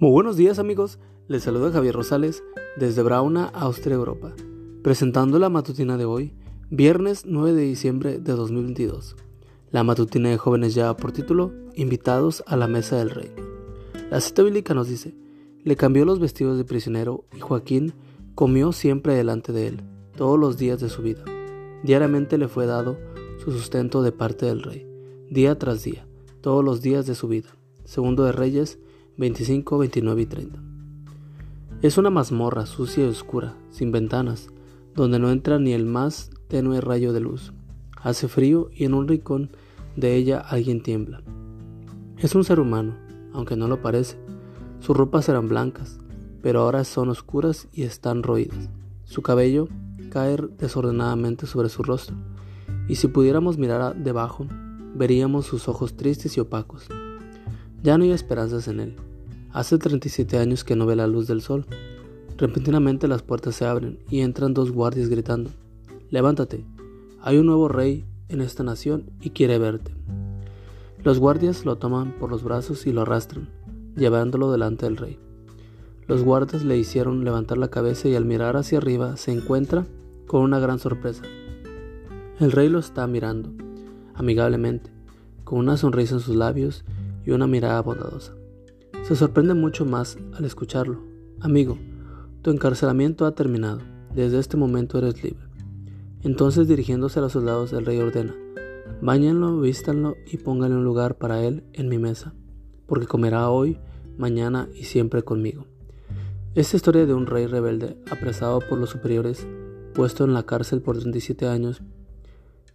Muy buenos días amigos, les saluda Javier Rosales desde Brauna, Austria, Europa, presentando la matutina de hoy, viernes 9 de diciembre de 2022. La matutina de jóvenes ya por título, Invitados a la mesa del rey. La cita bíblica nos dice, le cambió los vestidos de prisionero y Joaquín comió siempre delante de él, todos los días de su vida. Diariamente le fue dado su sustento de parte del rey, día tras día, todos los días de su vida. Segundo de Reyes 25, 29 y 30. Es una mazmorra sucia y oscura, sin ventanas, donde no entra ni el más tenue rayo de luz. Hace frío y en un rincón de ella alguien tiembla. Es un ser humano, aunque no lo parece. Sus ropas eran blancas, pero ahora son oscuras y están roídas. Su cabello cae desordenadamente sobre su rostro, y si pudiéramos mirar debajo, veríamos sus ojos tristes y opacos. Ya no hay esperanzas en él. Hace 37 años que no ve la luz del sol. Repentinamente las puertas se abren y entran dos guardias gritando, Levántate, hay un nuevo rey en esta nación y quiere verte. Los guardias lo toman por los brazos y lo arrastran, llevándolo delante del rey. Los guardias le hicieron levantar la cabeza y al mirar hacia arriba se encuentra con una gran sorpresa. El rey lo está mirando, amigablemente, con una sonrisa en sus labios y una mirada bondadosa. Se sorprende mucho más al escucharlo. Amigo, tu encarcelamiento ha terminado. Desde este momento eres libre. Entonces dirigiéndose a los soldados, el rey ordena, Báñenlo, vístanlo y pónganle un lugar para él en mi mesa, porque comerá hoy, mañana y siempre conmigo. Esta historia de un rey rebelde, apresado por los superiores, puesto en la cárcel por 37 años,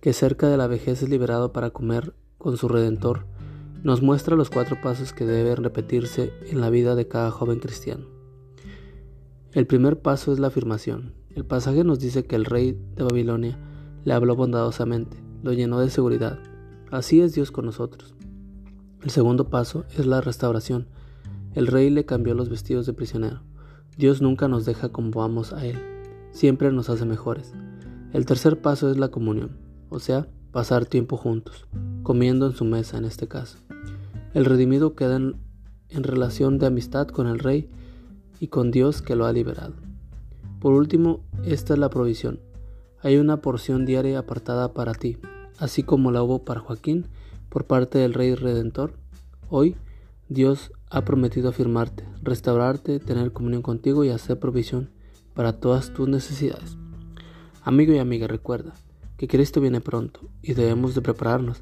que cerca de la vejez es liberado para comer con su redentor, nos muestra los cuatro pasos que deben repetirse en la vida de cada joven cristiano. El primer paso es la afirmación. El pasaje nos dice que el rey de Babilonia le habló bondadosamente, lo llenó de seguridad. Así es Dios con nosotros. El segundo paso es la restauración. El rey le cambió los vestidos de prisionero. Dios nunca nos deja como vamos a Él, siempre nos hace mejores. El tercer paso es la comunión, o sea, pasar tiempo juntos, comiendo en su mesa en este caso. El redimido queda en, relación de amistad con el Rey y con Dios que lo ha liberado. Por último, esta es la provisión. Hay una porción diaria apartada para ti, así como la hubo para Joaquín por parte del Rey Redentor. Hoy, Dios ha prometido afirmarte, restaurarte, tener comunión contigo y hacer provisión para todas tus necesidades. Amigo y amiga, recuerda que Cristo viene pronto y debemos de prepararnos